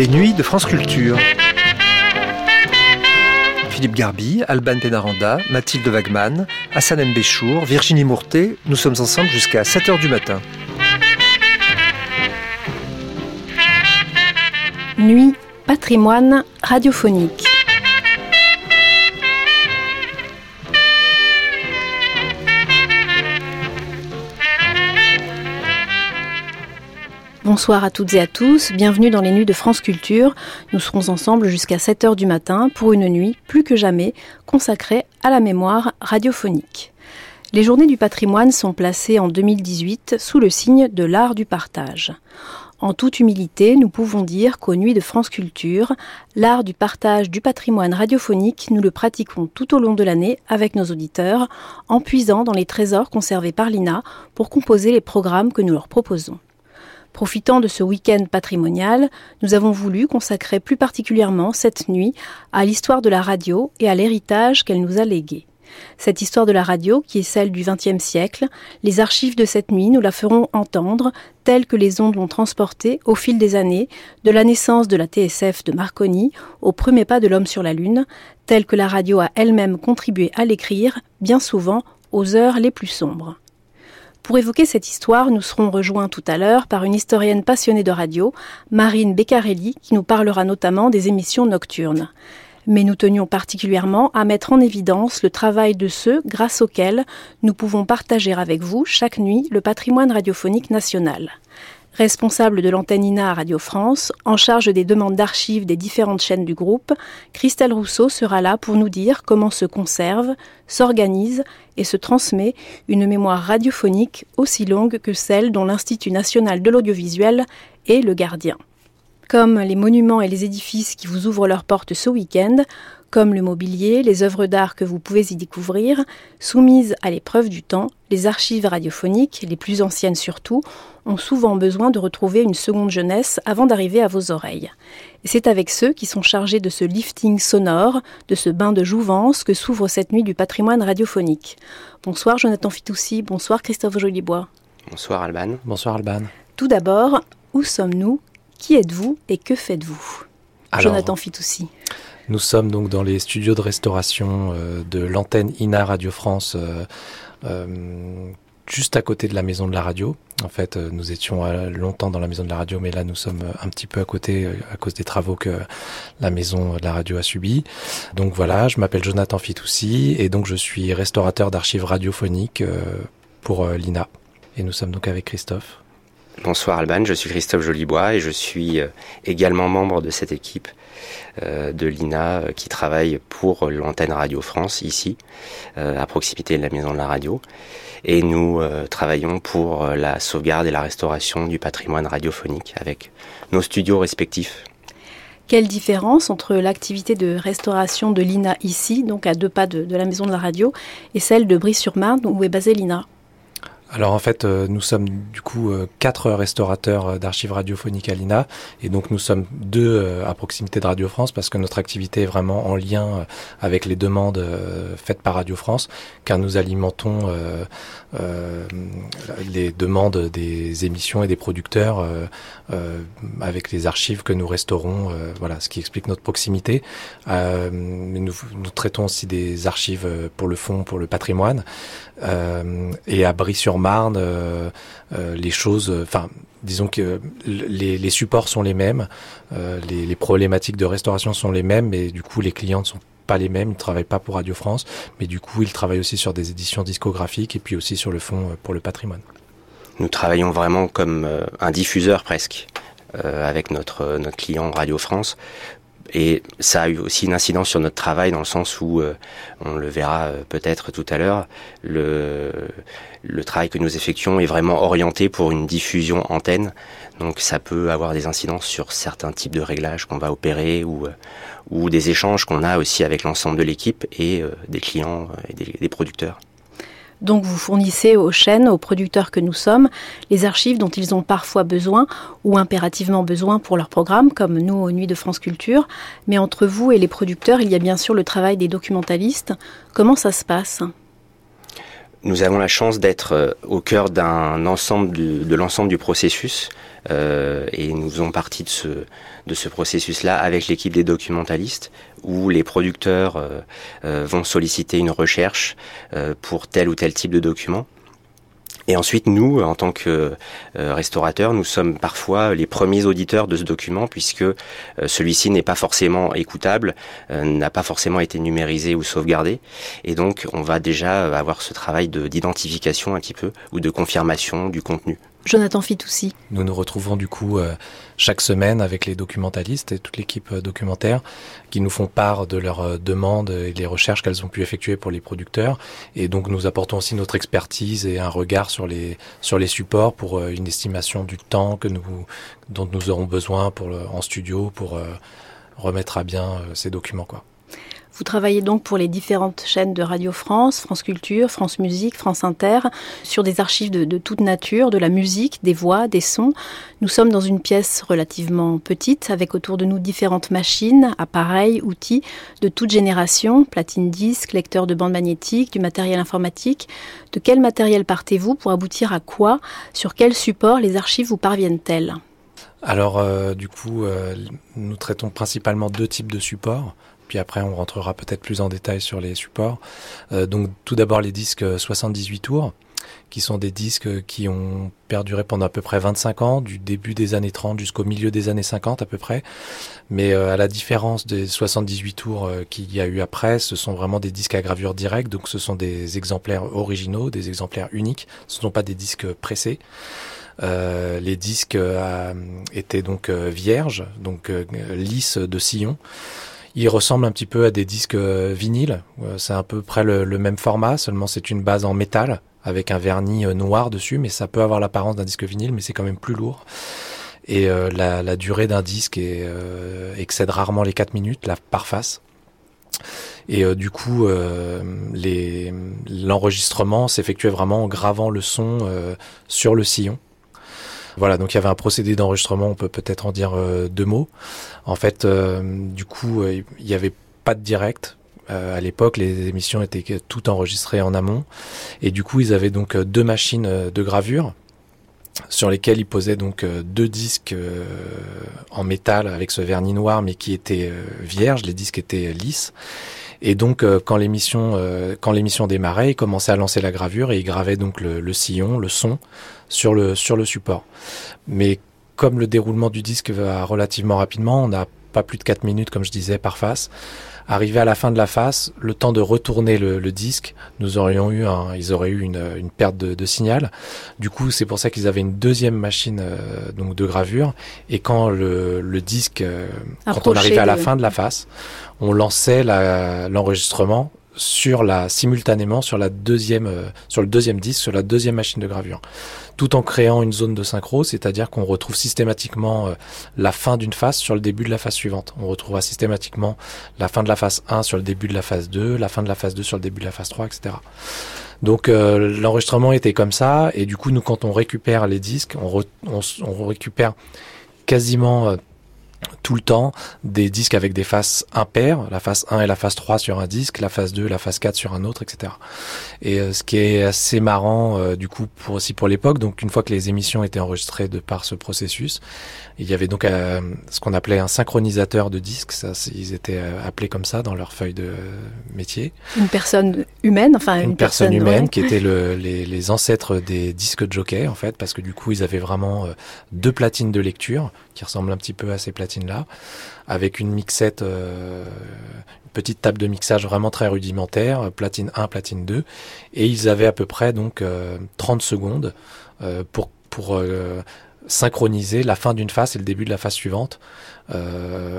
Les nuits de France Culture. Philippe Garbi, Alban Penaranda, Mathilde Wagman, Hassan Mbéchour, Virginie Mourtet, nous sommes ensemble jusqu'à 7h du matin. Nuit, patrimoine radiophonique. Bonsoir à toutes et à tous, bienvenue dans les nuits de France Culture. Nous serons ensemble jusqu'à 7h du matin pour une nuit plus que jamais consacrée à la mémoire radiophonique. Les journées du patrimoine sont placées en 2018 sous le signe de l'art du partage. En toute humilité, nous pouvons dire qu'aux Nuits de France Culture, l'art du partage du patrimoine radiophonique, nous le pratiquons tout au long de l'année avec nos auditeurs, en puisant dans les trésors conservés par l'INA pour composer les programmes que nous leur proposons. Profitant de ce week-end patrimonial, nous avons voulu consacrer plus particulièrement cette nuit à l'histoire de la radio et à l'héritage qu'elle nous a légué. Cette histoire de la radio, qui est celle du XXe siècle, les archives de cette nuit nous la feront entendre telles que les ondes l'ont transportée au fil des années, de la naissance de la TSF de Marconi au premier pas de l'homme sur la Lune, telle que la radio a elle-même contribué à l'écrire, bien souvent aux heures les plus sombres. Pour évoquer cette histoire, nous serons rejoints tout à l'heure par une historienne passionnée de radio, Marine Beccarelli, qui nous parlera notamment des émissions nocturnes. Mais nous tenions particulièrement à mettre en évidence le travail de ceux grâce auxquels nous pouvons partager avec vous chaque nuit le patrimoine radiophonique national responsable de l'antenne INA à Radio France, en charge des demandes d'archives des différentes chaînes du groupe, Christelle Rousseau sera là pour nous dire comment se conserve, s'organise et se transmet une mémoire radiophonique aussi longue que celle dont l'Institut national de l'audiovisuel est le gardien. Comme les monuments et les édifices qui vous ouvrent leurs portes ce week-end, comme le mobilier, les œuvres d'art que vous pouvez y découvrir, soumises à l'épreuve du temps, les archives radiophoniques, les plus anciennes surtout, ont souvent besoin de retrouver une seconde jeunesse avant d'arriver à vos oreilles. C'est avec ceux qui sont chargés de ce lifting sonore, de ce bain de jouvence que s'ouvre cette nuit du patrimoine radiophonique. Bonsoir Jonathan Fitoussi, bonsoir Christophe Jolibois. Bonsoir Alban. Bonsoir Alban. Tout d'abord, où sommes-nous? Qui êtes-vous et que faites-vous? Jonathan Fitoussi. Nous sommes donc dans les studios de restauration euh, de l'antenne INA Radio France, euh, euh, juste à côté de la maison de la radio. En fait, nous étions longtemps dans la maison de la radio, mais là nous sommes un petit peu à côté à cause des travaux que la maison de la radio a subis. Donc voilà, je m'appelle Jonathan Fitoussi et donc je suis restaurateur d'archives radiophoniques pour l'INA. Et nous sommes donc avec Christophe. Bonsoir Alban, je suis Christophe Jolibois et je suis également membre de cette équipe euh, de l'INA euh, qui travaille pour l'antenne Radio France ici, euh, à proximité de la maison de la radio. Et nous travaillons pour la sauvegarde et la restauration du patrimoine radiophonique avec nos studios respectifs. Quelle différence entre l'activité de restauration de l'INA ici, donc à deux pas de, de la maison de la radio, et celle de Brie-sur-Marne où est basée l'INA? Alors en fait, euh, nous sommes du coup euh, quatre restaurateurs euh, d'archives radiophoniques à l'INA, et donc nous sommes deux à proximité de Radio France parce que notre activité est vraiment en lien avec les demandes faites par Radio France, car nous alimentons les demandes des émissions et des producteurs avec les archives que nous restaurons. voilà, ce qui explique notre proximité. nous, nous traitons aussi des archives pour le fond, pour le patrimoine. Et à Brie-sur-Marne, euh, euh, les choses, enfin, disons que les, supports sont les mêmes, les, problématiques de restauration sont les mêmes, mais du coup, les clients ne sont pas les mêmes. Ils ne travaillent pas pour Radio France, mais du coup, ils travaillent aussi sur des éditions discographiques et puis aussi sur le fond pour le patrimoine. Nous travaillons vraiment comme un diffuseur presque. avec notre client Radio France et ça a eu aussi une incidence sur notre travail dans le sens où, euh, on le verra euh, peut-être tout à l'heure, le, le travail que nous effectuons est vraiment orienté pour une diffusion antenne. Donc ça peut avoir des incidences sur certains types de réglages qu'on va opérer ou, euh, ou des échanges qu'on a aussi avec l'ensemble de l'équipe et des clients et des producteurs. Donc vous fournissez aux chaînes, aux producteurs que nous sommes, les archives dont ils ont parfois besoin ou impérativement besoin pour leur programme, comme nous aux Nuits de France Culture. Mais entre vous et les producteurs, il y a bien sûr le travail des documentalistes. Comment ça se passe? Nous avons la chance d'être au cœur de l'ensemble du processus euh, et nous faisons partie de ce, processus-là avec l'équipe des documentalistes où les producteurs euh, euh, vont solliciter une recherche pour tel ou tel type de document. Et ensuite, nous, en tant que restaurateurs, nous sommes parfois les premiers auditeurs de ce document puisque celui-ci n'est pas forcément écoutable, n'a pas forcément été numérisé ou sauvegardé. Et donc, on va déjà avoir ce travail d'identification un petit peu ou de confirmation du contenu. Jonathan Fitoussi. Nous nous retrouvons du coup euh, chaque semaine avec les documentalistes et toute l'équipe euh, documentaire qui nous font part de leurs euh, demandes et les recherches qu'elles ont pu effectuer pour les producteurs. Et donc nous apportons aussi notre expertise et un regard sur les, sur les supports pour une estimation du temps que nous, dont nous aurons besoin pour en studio pour remettre à bien ces documents. Quoi. Vous travaillez donc pour les différentes chaînes de Radio France, France Culture, France Musique, France Inter, sur des archives de, toute nature, de la musique, des voix, des sons. Nous sommes dans une pièce relativement petite, avec autour de nous différentes machines, appareils, outils de toute génération, platine disque, lecteur de bande magnétique, du matériel informatique. De quel matériel partez-vous pour aboutir à quoi? Sur quel support les archives vous parviennent-elles? Alors, euh, du coup, euh, nous traitons principalement deux types de supports puis après on rentrera peut-être plus en détail sur les supports. Euh, donc tout d'abord les disques 78 tours, qui sont des disques qui ont perduré pendant à peu près 25 ans, du début des années 30 jusqu'au milieu des années 50 à peu près. Mais euh, à la différence des 78 tours euh, qu'il y a eu après, ce sont vraiment des disques à gravure directe, donc ce sont des exemplaires originaux, des exemplaires uniques, ce ne sont pas des disques pressés. les disques étaient donc vierges, donc lisses de sillon. Il ressemble un petit peu à des disques euh, vinyles. Euh, c'est à peu près le, même format, seulement c'est une base en métal avec un vernis euh, noir dessus, mais ça peut avoir l'apparence d'un disque vinyle, mais c'est quand même plus lourd. Et la, durée d'un disque excède rarement les 4 minutes par face. Et du coup, l'enregistrement s'effectuait vraiment en gravant le son sur le sillon. Voilà, donc il y avait un procédé d'enregistrement, on peut peut-être en dire euh, deux mots. En fait, euh, du coup, euh, il n'y avait pas de direct. à l'époque, les émissions étaient toutes enregistrées en amont. Et du coup, ils avaient donc deux machines de gravure sur lesquelles ils posaient donc deux disques en métal avec ce vernis noir, mais qui étaient vierges. Les disques étaient lisses. Et donc, quand l'émission quand l'émission démarrait, ils commençaient à lancer la gravure et ils gravaient donc le, le sillon, le son sur le, sur le support. Mais comme le déroulement du disque va relativement rapidement, on n'a pas plus de 4 minutes, comme je disais, par face. Arrivé à la fin de la face, le temps de retourner le, disque, nous aurions eu un, ils auraient eu une, une perte de, de, signal. Du coup, c'est pour ça qu'ils avaient une deuxième machine euh, donc de gravure. Et quand le, le disque, euh, quand on arrivait à la fin de la face, on lançait l'enregistrement sur la simultanément sur la deuxième euh, sur le deuxième disque sur la deuxième machine de gravure tout en créant une zone de synchro, c'est-à-dire qu'on retrouve systématiquement euh, la fin d'une phase sur le début de la phase suivante. On retrouvera systématiquement la fin de la phase 1 sur le début de la phase 2, la fin de la phase 2 sur le début de la phase 3, etc. Donc euh, l'enregistrement était comme ça, et du coup nous quand on récupère les disques, on, on récupère quasiment euh, tout le temps des disques avec des faces impaires, la face 1 et la face 3 sur un disque, la face 2, la face 4 sur un autre, etc. Et euh, ce qui est assez marrant euh, du coup pour aussi pour l'époque, donc une fois que les émissions étaient enregistrées de par ce processus, il y avait donc euh, ce qu'on appelait un synchronisateur de disques, ça, ils étaient appelés comme ça dans leur feuille de métier. Une personne humaine, enfin une, personne, humaine qui était le, les, les, ancêtres des disques jockey en fait, parce que du coup ils avaient vraiment deux platines de lecture qui ressemblent un petit peu à ces platines là avec une mixette, euh, une petite table de mixage vraiment très rudimentaire, platine 1, platine 2, et ils avaient à peu près donc 30 euh, secondes euh, pour pour synchroniser la fin d'une phase et le début de la phase suivante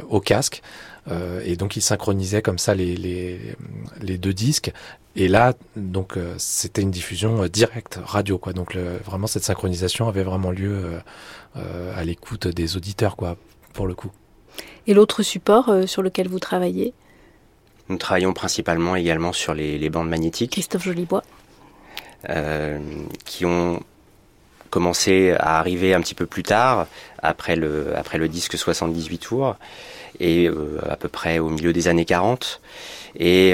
au casque. et donc ils synchronisaient comme ça les, les, les deux disques. Et là, donc c'était une diffusion directe radio, quoi. Donc vraiment cette synchronisation avait vraiment lieu à l'écoute des auditeurs, quoi, pour le coup. Et l'autre support euh, sur lequel vous travaillez? Nous travaillons principalement également sur les, bandes magnétiques. Christophe Jolibois. Euh, qui ont commencé à arriver un petit peu plus tard, après le, après le disque 78 tours, et euh, à peu près au milieu des années 40. Et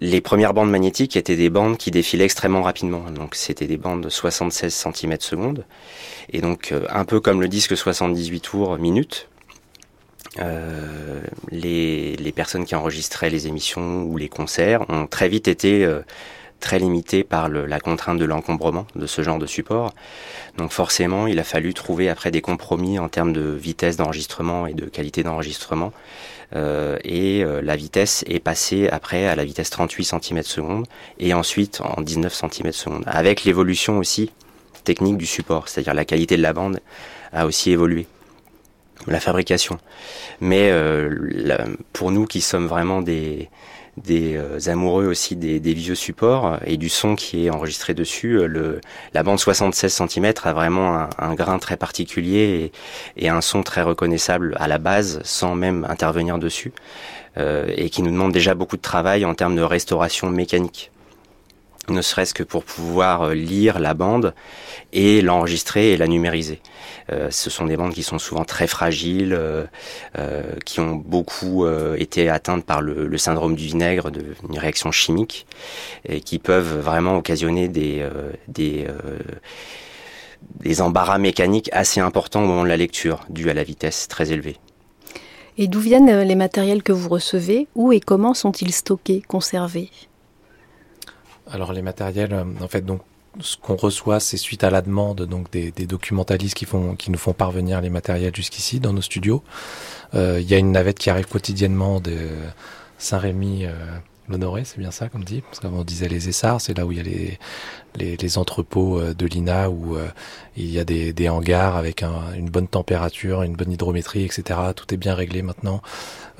Les premières bandes magnétiques étaient des bandes qui défilaient extrêmement rapidement. Donc c'était des bandes de 76 cm secondes. Et donc euh, un peu comme le disque 78 tours minute, euh, les, les, personnes qui enregistraient les émissions ou les concerts ont très vite été euh, très limitées par le, la contrainte de l'encombrement de ce genre de support. Donc forcément, il a fallu trouver après des compromis en termes de vitesse d'enregistrement et de qualité d'enregistrement. Euh, et euh, la vitesse est passée après à la vitesse 38 cm secondes et ensuite en 19 cm secondes, avec l'évolution aussi technique du support, c'est-à-dire la qualité de la bande a aussi évolué la fabrication. Mais euh, pour nous qui sommes vraiment des, des euh, amoureux aussi des, vieux supports et du son qui est enregistré dessus, euh, la bande 76 cm a vraiment un, grain très particulier et, un son très reconnaissable à la base sans même intervenir dessus et qui nous demande déjà beaucoup de travail en termes de restauration mécanique ne serait-ce que pour pouvoir euh, lire la bande et l'enregistrer et la numériser. Euh, ce sont des bandes qui sont souvent très fragiles, euh, qui ont beaucoup été atteintes par le, syndrome du vinaigre, de, une réaction chimique, et qui peuvent vraiment occasionner des, des, des embarras mécaniques assez importants au moment de la lecture, dû à la vitesse très élevée. Et d'où viennent les matériels que vous recevez? Où et comment sont-ils stockés, conservés? Alors les matériels, euh, en fait, donc ce qu'on reçoit, c'est suite à la demande donc des, documentalistes qui font qui nous font parvenir les matériels jusqu'ici dans nos studios. Euh, il y a une navette qui arrive quotidiennement de Saint-Rémy euh, l'Honoré, c'est bien ça comme dit? Parce qu'avant on disait les Essarts, c'est là où il y a les, les, entrepôts euh, de l'INA, où euh, il y a des, hangars avec un, une bonne température, une bonne hydrométrie, etc. Tout est bien réglé maintenant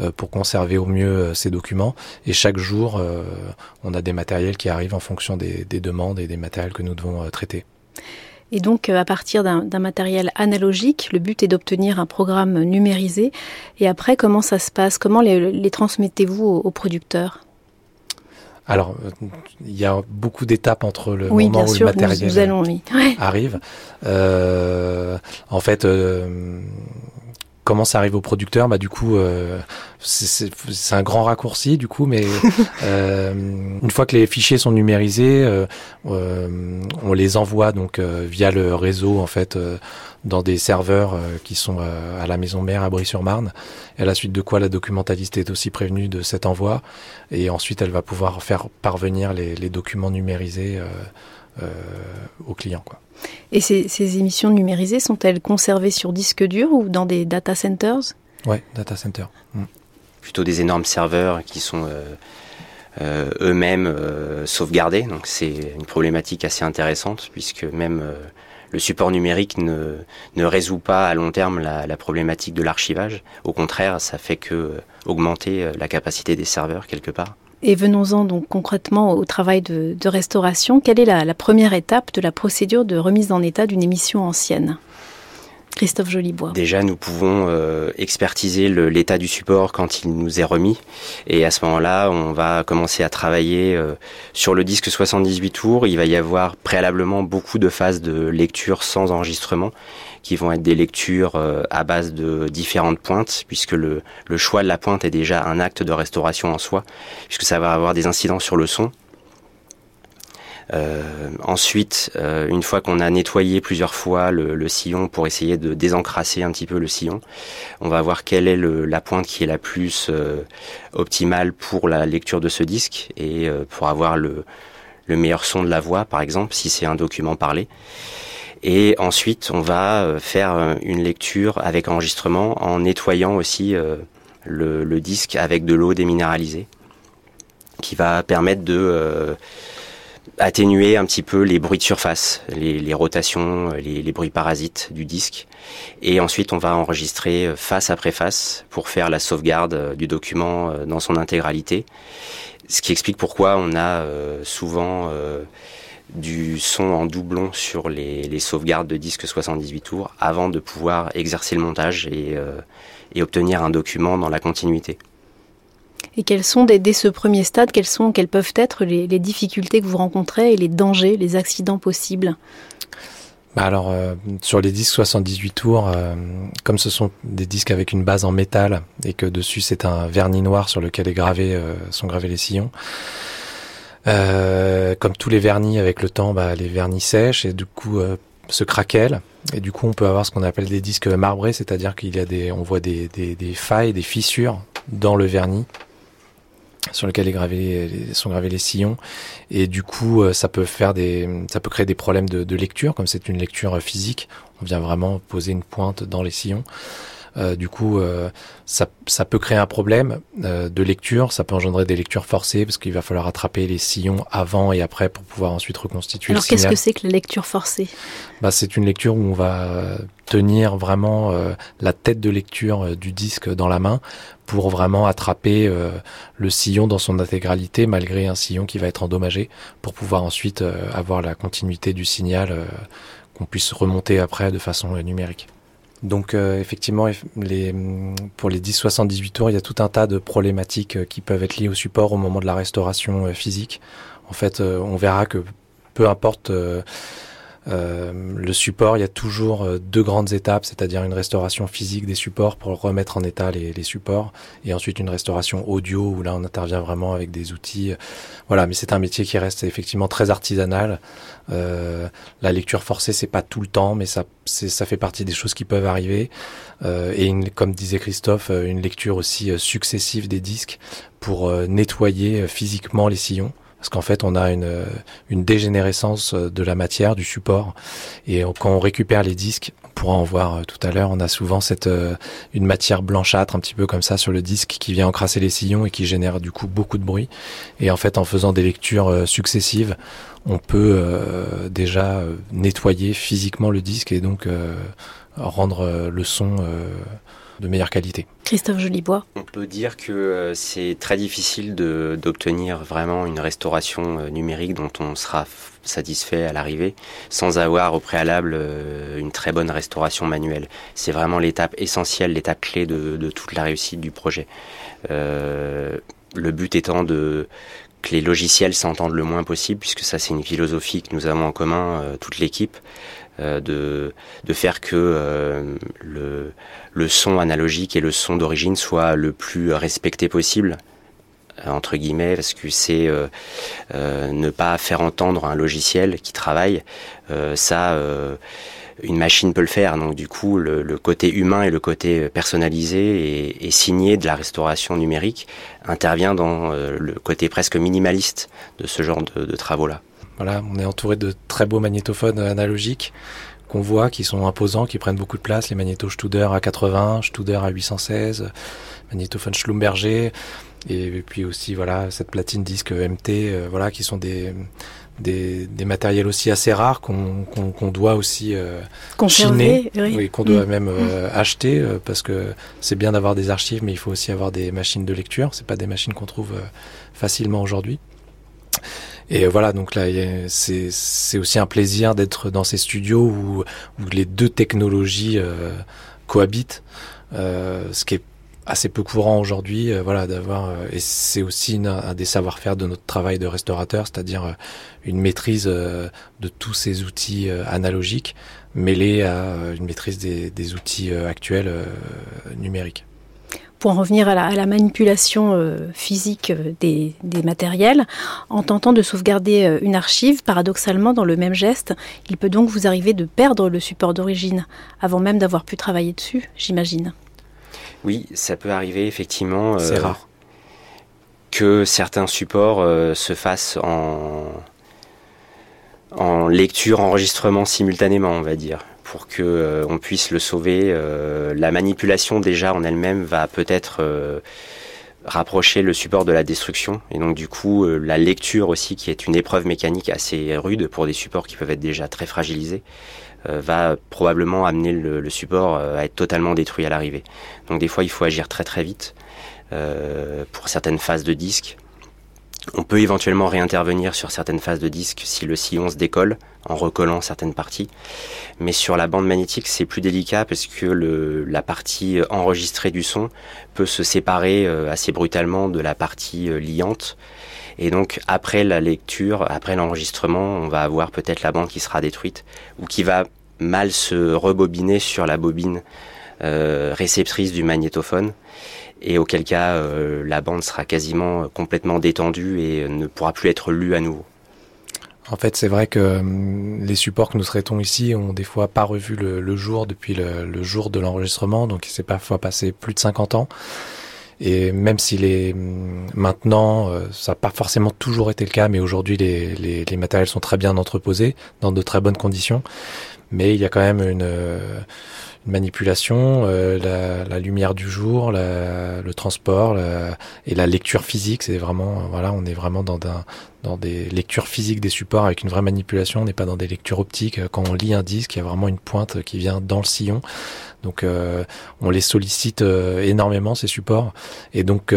euh, pour conserver au mieux ces documents. Et chaque jour, on a des matériels qui arrivent en fonction des, des demandes et des matériels que nous devons traiter. Et donc, à partir d'un matériel analogique, le but est d'obtenir un programme numérisé. Et après, comment ça se passe? Comment les transmettez-vous aux producteurs alors, il y a beaucoup d'étapes entre le moment où le matériel arrive. Euh, en fait, euh, comment ça arrive au producteur? Bah du coup, euh, c'est un grand raccourci du coup, mais euh, une fois que les fichiers sont numérisés, euh, on les envoie donc via le réseau en fait dans des serveurs euh, qui sont euh, à la maison mère à Brie-sur-Marne. Et à la suite de quoi la documentaliste est aussi prévenue de cet envoi. Et ensuite, elle va pouvoir faire parvenir les, documents numérisés euh, aux clients. Quoi. Et ces, ces émissions numérisées sont-elles conservées sur disque dur ou dans des data centers? Ouais, data centers. Mm. Plutôt des énormes serveurs qui sont eux-mêmes sauvegardés. Donc c'est une problématique assez intéressante puisque même le support numérique ne, résout pas à long terme la, problématique de l'archivage. Au contraire, ça fait que euh, augmenter euh, la capacité des serveurs quelque part. Et venons-en donc concrètement au travail de, restauration. Quelle est la première étape de la procédure de remise en état d'une émission ancienne? Christophe. Déjà, nous pouvons euh, expertiser l'état du support quand il nous est remis. Et à ce moment-là, on va commencer à travailler euh, sur le disque 78 tours. Il va y avoir préalablement beaucoup de phases de lecture sans enregistrement qui vont être des lectures euh, à base de différentes pointes, puisque le, le choix de la pointe est déjà un acte de restauration en soi, puisque ça va avoir des incidences sur le son, ensuite, euh, une fois qu'on a nettoyé plusieurs fois le, sillon pour essayer de désencrasser un petit peu le sillon, on va voir quelle est la pointe qui est la plus euh, optimale pour la lecture de ce disque et pour avoir le, meilleur son de la voix, par exemple, si c'est un document parlé. Et ensuite, on va faire une lecture avec enregistrement en nettoyant aussi le, le, disque avec de l'eau déminéralisée, qui va permettre de atténuer un petit peu les bruits de surface, les, rotations, les, bruits parasites du disque. Et ensuite, on va enregistrer euh, face après face pour faire la sauvegarde euh, du document euh, dans son intégralité. Ce qui explique pourquoi on a souvent du son en doublon sur les, sauvegardes de disques 78 tours avant de pouvoir exercer le montage et obtenir un document dans la continuité. Et quels sont, dès, ce premier stade, quelles, sont, quelles peuvent être les, difficultés que vous rencontrez et les dangers, les accidents possibles? Bah alors euh, sur les disques 78 tours, euh, comme ce sont des disques avec une base en métal et que dessus c'est un vernis noir sur lequel est gravé, euh, sont gravés les sillons, comme tous les vernis, avec le temps, bah, les vernis sèchent et du coup se craquellent. Et du coup, on peut avoir ce qu'on appelle des disques marbrés, c'est-à-dire qu'il y a des, on voit des, des, des failles, des fissures dans le vernis sur lequel sont gravés les sillons. Et du coup euh, ça peut faire des ça peut créer des problèmes de, lecture comme c'est une lecture physique. On vient vraiment poser une pointe dans les sillons du coup, euh, ça, ça, peut créer un problème euh, de lecture, ça peut engendrer des lectures forcées parce qu'il va falloir attraper les sillons avant et après pour pouvoir ensuite reconstituer Alors qu'est-ce que c'est que la lecture forcée? Bah, C'est une lecture où on va tenir vraiment la tête de lecture du disque dans la main pour vraiment attraper le sillon dans son intégralité malgré un sillon qui va être endommagé pour pouvoir ensuite avoir la continuité du signal qu'on puisse remonter après de façon numérique. Donc euh, effectivement, les, pour les 10-78 tours, il y a tout un tas de problématiques euh, qui peuvent être liées au support au moment de la restauration euh, physique. En fait, on verra que peu importe euh, le support, il y a toujours euh, deux grandes étapes, c'est-à-dire une restauration physique des supports pour remettre en état les, les, supports, et ensuite une restauration audio où là on intervient vraiment avec des outils. Voilà, mais c'est un métier qui reste effectivement très artisanal. Euh, la lecture forcée, c'est pas tout le temps, mais ça, ça fait partie des choses qui peuvent arriver. Euh, et une, comme disait Christophe, euh, une lecture aussi successive des disques pour nettoyer physiquement les sillons parce qu'en fait on a une, une dégénérescence de la matière, du support, et quand on récupère les disques, on pourra en voir euh, tout à l'heure, on a souvent cette euh, une matière blanchâtre un petit peu comme ça sur le disque qui vient encrasser les sillons et qui génère du coup beaucoup de bruit. Et en fait en faisant des lectures euh, successives, on peut déjà nettoyer physiquement le disque et donc rendre le son de meilleure qualité. Christophe Jolibois. On peut dire que euh, c'est très difficile d'obtenir vraiment une restauration euh, numérique dont on sera satisfait à l'arrivée sans avoir au préalable euh, une très bonne restauration manuelle. C'est vraiment l'étape essentielle, l'étape clé de, de, toute la réussite du projet. Euh, le but étant de que les logiciels s'entendent le moins possible, puisque ça c'est une philosophie que nous avons en commun, euh, toute l'équipe, de, de faire que euh, le, le son analogique et le son d'origine soient le plus respecté possible entre guillemets, parce que c'est euh, euh, ne pas faire entendre un logiciel qui travaille, euh, ça, une machine peut le faire. Donc du coup, le, côté humain et le côté personnalisé et, signé de la restauration numérique intervient dans le côté presque minimaliste de ce genre de, de travaux-là. Voilà, on est entouré de très beaux magnétophones analogiques qu'on voit, qui sont imposants, qui prennent beaucoup de place, les magnétos Studer à 80, Studer à 816, magnétophone Schlumberger, et puis aussi voilà cette platine disque MT, euh, voilà qui sont des des, des, matériels aussi assez rares qu'on qu qu doit aussi euh, chiner, oui. oui qu'on doit mmh. même euh, mmh. acheter euh, parce que c'est bien d'avoir des archives, mais il faut aussi avoir des machines de lecture. C'est pas des machines qu'on trouve euh, facilement aujourd'hui. Et voilà, donc là, c'est aussi un plaisir d'être dans ces studios où, où les deux technologies euh, cohabitent, euh, ce qui est assez peu courant aujourd'hui, euh, voilà, d'avoir euh, et c'est aussi un des savoir-faire de notre travail de restaurateur, c'est-à-dire euh, une maîtrise de tous ces outils analogiques mêlés à une maîtrise des, des outils actuels numériques pour en revenir à la, à la manipulation euh, physique euh, des, des, matériels, en tentant de sauvegarder euh, une archive, paradoxalement, dans le même geste, il peut donc vous arriver de perdre le support d'origine, avant même d'avoir pu travailler dessus, j'imagine. Oui, ça peut arriver, effectivement. C'est rare. Que certains supports se fassent en, en lecture, enregistrement simultanément, on va dire pour que euh, on puisse le sauver. Euh, la manipulation déjà en elle-même va peut-être euh, rapprocher le support de la destruction et donc du coup euh, la lecture aussi qui est une épreuve mécanique assez rude pour des supports qui peuvent être déjà très fragilisés va probablement amener le, support à être totalement détruit à l'arrivée. Donc des fois il faut agir très très vite pour certaines phases de disque on peut éventuellement réintervenir sur certaines phases de disque si le sillon se décolle en recollant certaines parties. Mais sur la bande magnétique, c'est plus délicat parce que la partie enregistrée du son peut se séparer euh, assez brutalement de la partie euh, liante. Et donc après la lecture, après l'enregistrement, on va avoir peut-être la bande qui sera détruite ou qui va mal se rebobiner sur la bobine réceptrice du magnétophone et auquel cas la bande sera quasiment complètement détendue et ne pourra plus être lue à nouveau. En fait, c'est vrai que hum, les supports que nous traitons ici ont des fois pas revu le, jour depuis le, jour de l'enregistrement, donc il s'est parfois passé plus de 50 ans. Et même si les hum, maintenant, euh, ça n'a pas forcément toujours été le cas, mais aujourd'hui les, les, matériels sont très bien entreposés dans de très bonnes conditions. Mais il y a quand même une, euh, manipulation, euh, la, lumière du jour, le transport et la lecture physique. C'est vraiment, voilà, on est vraiment dans, dans des lectures physiques des supports avec une vraie manipulation. On n'est pas dans des lectures optiques. Quand on lit un disque, il y a vraiment une pointe qui vient dans le sillon. Donc, euh, on les sollicite euh, énormément ces supports. Et donc,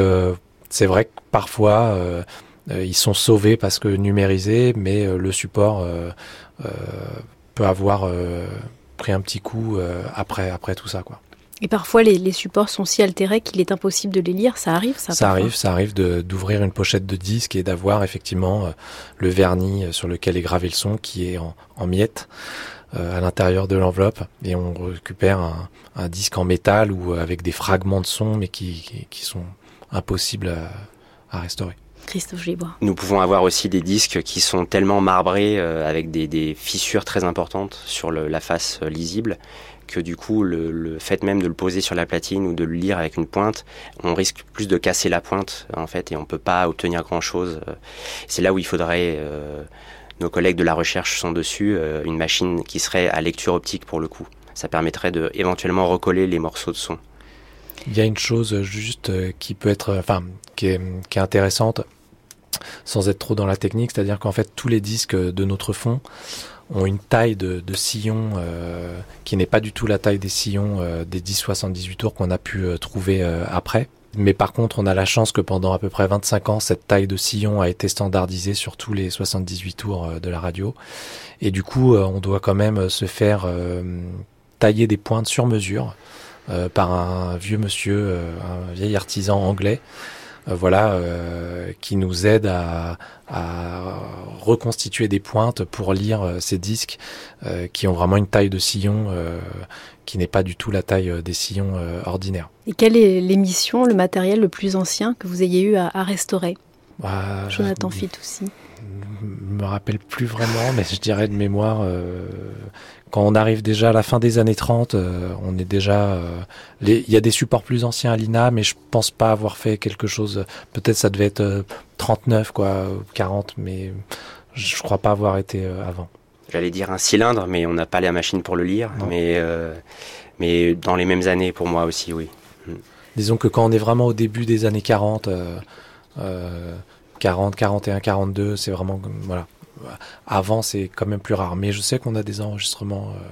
c'est vrai que parfois ils sont sauvés parce que numérisés, mais le support peut avoir pris un petit coup euh, après, après tout ça. Quoi. Et parfois, les, supports sont si altérés qu'il est impossible de les lire. Ça arrive, ça Ça arrive, ça arrive d'ouvrir une pochette de disque et d'avoir effectivement euh, le vernis euh, sur lequel est gravé le son qui est en, miettes à l'intérieur de l'enveloppe. Et on récupère un, disque en métal ou avec des fragments de son, mais qui, qui, sont impossibles à restaurer. Christophe Nous pouvons avoir aussi des disques qui sont tellement marbrés euh, avec des, fissures très importantes sur la face euh, lisible que du coup le, fait même de le poser sur la platine ou de le lire avec une pointe, on risque plus de casser la pointe en fait et on peut pas obtenir grand chose. C'est là où il faudrait nos collègues de la recherche sont dessus, une machine qui serait à lecture optique pour le coup. Ça permettrait de éventuellement recoller les morceaux de son. Il y a une chose juste qui peut être, enfin, qui est, qui est intéressante sans être trop dans la technique, c'est-à-dire qu'en fait tous les disques de notre fond ont une taille de, sillon euh, qui n'est pas du tout la taille des sillons euh, des 10-78 tours qu'on a pu euh, trouver après. Mais par contre, on a la chance que pendant à peu près 25 ans, cette taille de sillon a été standardisée sur tous les 78 tours de la radio. Et du coup, on doit quand même se faire tailler des pointes sur mesure par un vieux monsieur, un vieil artisan anglais voilà, euh, qui nous aide à, reconstituer des pointes pour lire euh, ces disques qui ont vraiment une taille de sillon qui n'est pas du tout la taille des sillons ordinaires. Et quelle est l'émission, le matériel le plus ancien que vous ayez eu à, restaurer? Bah, Jonathan Fitt aussi. Je me rappelle plus vraiment, mais je dirais de mémoire quand on arrive déjà à la fin des années 30, euh, on est déjà. Euh, il y a des supports plus anciens à l'INA, mais je pense pas avoir fait quelque chose. Peut-être ça devait être 39, euh, quoi, 40, mais je crois pas avoir été avant. J'allais dire un cylindre, mais on n'a pas la machine pour le lire. Mais, mais dans les mêmes années, pour moi aussi, oui. Mm. Disons que quand on est vraiment au début des années 40, 40, 41, 42, c'est vraiment. Voilà avant, c'est quand même plus rare. Mais je sais qu'on a des enregistrements euh,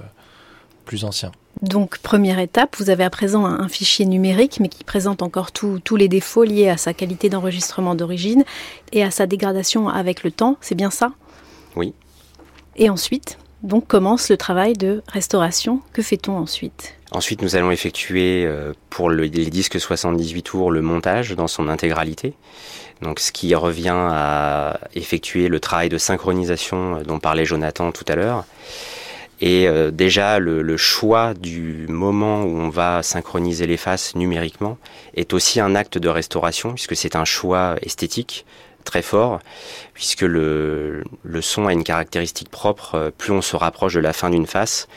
plus anciens. Donc, première étape, vous avez à présent un, fichier numérique, mais qui présente encore tous les défauts liés à sa qualité d'enregistrement d'origine et à sa dégradation avec le temps. C'est bien ça? Oui. Et ensuite, donc commence le travail de restauration. Que fait-on ensuite? Ensuite, nous allons effectuer euh, pour les disques 78 tours le montage dans son intégralité. Donc, ce qui revient à effectuer le travail de synchronisation euh, dont parlait Jonathan tout à l'heure. Et euh, déjà, le, choix du moment où on va synchroniser les faces numériquement est aussi un acte de restauration, puisque c'est un choix esthétique très fort, puisque le, le, son a une caractéristique propre, euh, plus on se rapproche de la fin d'une face,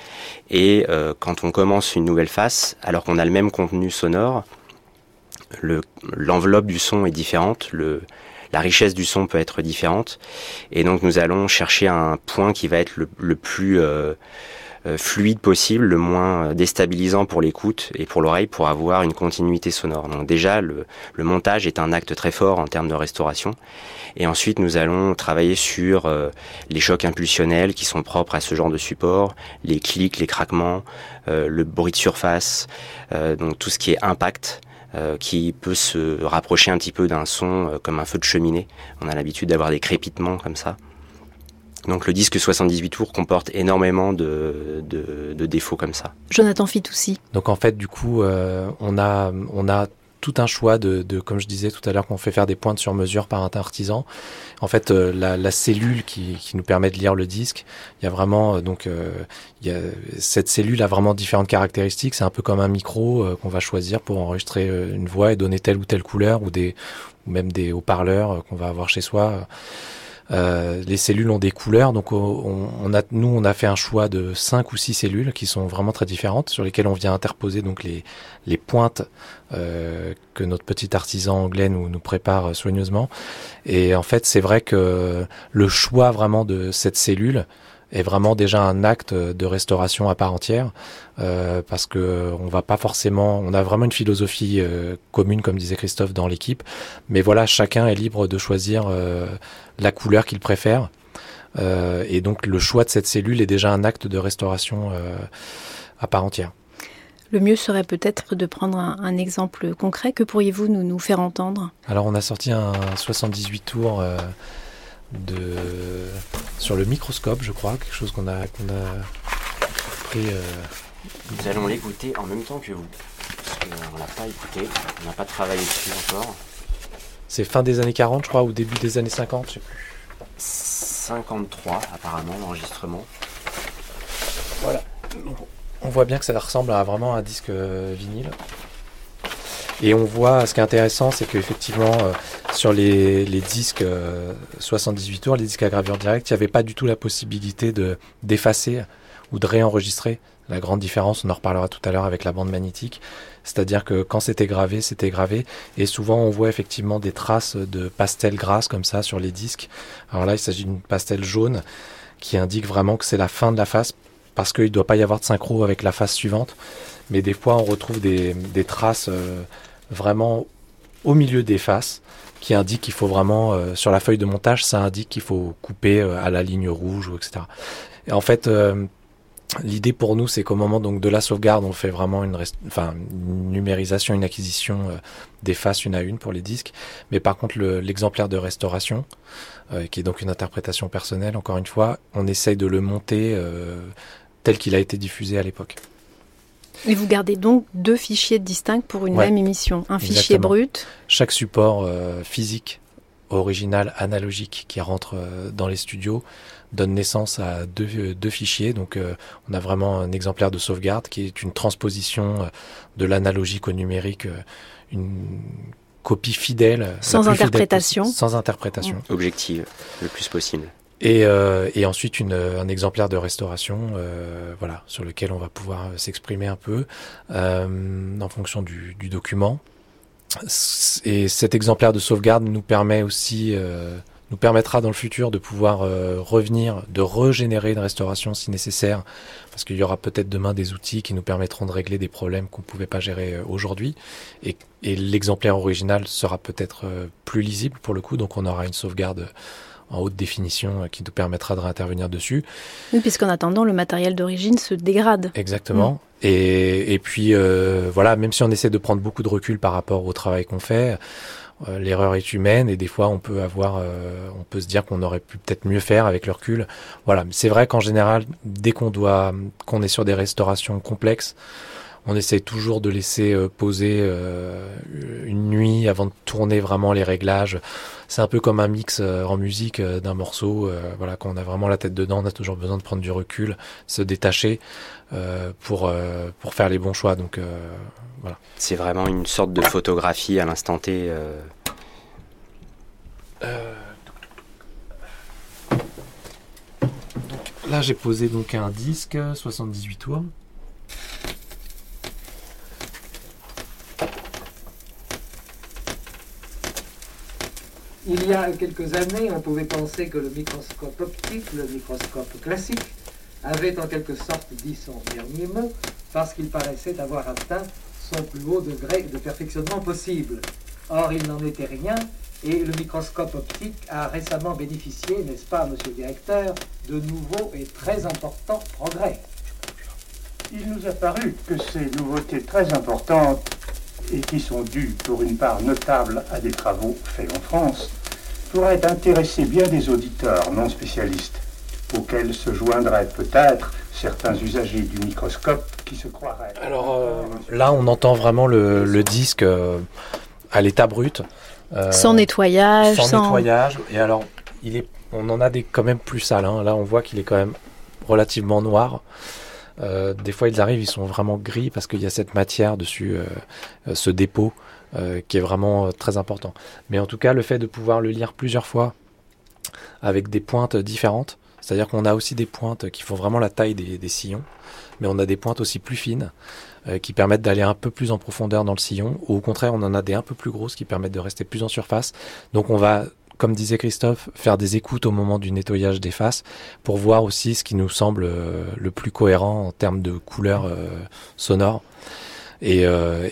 et quand on commence une nouvelle face, alors qu'on a le même contenu sonore, l'enveloppe du son est différente, le, la richesse du son peut être différente. Et donc nous allons chercher un point qui va être le, plus euh, euh, fluide possible, le moins déstabilisant pour l'écoute et pour l'oreille pour avoir une continuité sonore. Donc déjà, le, montage est un acte très fort en termes de restauration. Et ensuite, nous allons travailler sur euh, les chocs impulsionnels qui sont propres à ce genre de support, les clics, les craquements, le bruit de surface, donc tout ce qui est impact. Euh, qui peut se rapprocher un petit peu d'un son euh, comme un feu de cheminée. On a l'habitude d'avoir des crépitements comme ça. Donc le disque 78 tours comporte énormément de, de, défauts comme ça. Jonathan Fitoussi. Donc en fait, du coup, euh, on a, on a tout un choix de, de comme je disais tout à l'heure, qu'on fait faire des pointes sur mesure par un artisan. En fait, euh, la, la, cellule qui, qui, nous permet de lire le disque, il y a vraiment donc il y a, cette cellule a vraiment différentes caractéristiques. C'est un peu comme un micro qu'on va choisir pour enregistrer une voix et donner telle ou telle couleur ou des ou même des haut-parleurs qu'on va avoir chez soi. Euh, les cellules ont des couleurs, donc on, a, nous on a fait un choix de cinq ou six cellules qui sont vraiment très différentes, sur lesquelles on vient interposer donc les, les pointes euh, que notre petit artisan anglais nous, nous prépare soigneusement. Et en fait, c'est vrai que le choix vraiment de cette cellule est vraiment déjà un acte de restauration à part entière, euh, parce que on va pas forcément, on a vraiment une philosophie euh, commune, comme disait Christophe, dans l'équipe, mais voilà, chacun est libre de choisir euh, la couleur qu'il préfère, et donc le choix de cette cellule est déjà un acte de restauration à part entière. Le mieux serait peut-être de prendre un, un, exemple concret. Que pourriez-vous nous, nous faire entendre? Alors on a sorti un 78 tours de sur le microscope, je crois, quelque chose qu'on a qu'on a pris. Euh... Nous allons l'écouter en même temps que vous, parce qu'on l'a pas écouté, on n'a pas travaillé dessus encore. C'est fin des années 40, je crois, ou début des années 50, je sais plus. 53 apparemment l'enregistrement. Voilà. On voit bien que ça ressemble à vraiment un disque euh, vinyle. Et on voit, ce qui est intéressant, c'est qu'effectivement, euh, sur les, les disques euh, 78 tours, les disques à gravure directe, il n'y avait pas du tout la possibilité de d'effacer ou de réenregistrer. La grande différence, on en reparlera tout à l'heure avec la bande magnétique, c'est-à-dire que quand c'était gravé, c'était gravé, et souvent on voit effectivement des traces de pastel grasse comme ça sur les disques. Alors là, il s'agit d'une pastel jaune qui indique vraiment que c'est la fin de la face, parce qu'il ne doit pas y avoir de synchro avec la face suivante. Mais des fois, on retrouve des, traces euh, vraiment au milieu des faces qui indiquent qu'il faut vraiment, euh, sur la feuille de montage, ça indique qu'il faut couper euh, à la ligne rouge, etc. Et en fait, l'idée pour nous, c'est qu'au moment de la sauvegarde, on fait vraiment une numérisation, une acquisition des faces une à une pour les disques. Mais par contre, l'exemplaire de restauration, qui est donc une interprétation personnelle, encore une fois, on essaye de le monter tel qu'il a été diffusé à l'époque. Et vous gardez donc deux fichiers distincts pour une ouais, même émission. Un exactement. fichier brut. Chaque support euh, physique, original, analogique qui rentre euh, dans les studios donne naissance à deux, euh, deux fichiers. Donc euh, on a vraiment un exemplaire de sauvegarde qui est une transposition euh, de l'analogique au numérique, une copie fidèle. Sans interprétation. Fidèle, sans interprétation. Objective, le plus possible. Et, euh, et, ensuite une, un exemplaire de restauration, euh, voilà, sur lequel on va pouvoir s'exprimer un peu euh, en fonction du, du, document. Et cet exemplaire de sauvegarde nous permet aussi, euh, nous permettra dans le futur de pouvoir euh, revenir, de régénérer une restauration si nécessaire, parce qu'il y aura peut-être demain des outils qui nous permettront de régler des problèmes qu'on ne pouvait pas gérer aujourd'hui. Et, et l'exemplaire original sera peut-être euh, plus lisible pour le coup, donc on aura une sauvegarde en haute définition qui nous permettra de réintervenir dessus. Oui, puisqu'en attendant, le matériel d'origine se dégrade. Exactement. Mmh. Et, et, puis, euh, voilà, même si on essaie de prendre beaucoup de recul par rapport au travail qu'on fait, euh, l'erreur est humaine et des fois on peut avoir, euh, on peut se dire qu'on aurait pu peut-être mieux faire avec le recul. Voilà, c'est vrai qu'en général, dès qu'on doit, qu'on est sur des restaurations complexes, on essaie toujours de laisser euh, poser euh, une nuit avant de tourner vraiment les réglages. C'est un peu comme un mix euh, en musique euh, d'un morceau. Euh, voilà, quand on a vraiment la tête dedans, on a toujours besoin de prendre du recul, se détacher euh, pour pour faire les bons choix. Donc voilà. C'est vraiment une sorte de photographie à l'instant T. Donc, là, j'ai posé donc un disque 78 tours. Il y a quelques années, on pouvait penser que le microscope optique, le microscope classique, avait en quelque sorte dit son dernier mot parce qu'il paraissait avoir atteint son plus haut degré de perfectionnement possible. Or, il n'en était rien et le microscope optique a récemment bénéficié, n'est-ce pas, monsieur le directeur, de nouveaux et très importants progrès. Il nous a paru que ces nouveautés très importantes et qui sont dues pour une part notable à des travaux faits en France, pourraient intéresser bien des auditeurs non spécialistes, auxquels se joindrait peut-être certains usagers du microscope qui se croiraient. Alors euh, là, on entend vraiment le, disque euh, à l'état brut. Euh, sans nettoyage. Sans, nettoyage. Et alors, il est, on en a des quand même plus sales. Hein. Là, on voit qu'il est quand même relativement noir. Des fois, ils arrivent, ils sont vraiment gris parce qu'il y a cette matière dessus, ce dépôt, qui est vraiment très important. Mais en tout cas, le fait de pouvoir le lire plusieurs fois avec des pointes différentes, c'est-à-dire qu'on a aussi des pointes qui font vraiment la taille des, sillons, mais on a des pointes aussi plus fines euh, qui permettent d'aller un peu plus en profondeur dans le sillon, ou au contraire on en a des un peu plus grosses qui permettent de rester plus en surface. Donc on va, comme disait Christophe, faire des écoutes au moment du nettoyage des faces pour voir aussi ce qui nous semble euh, le plus cohérent en termes de couleur euh, sonore. Et,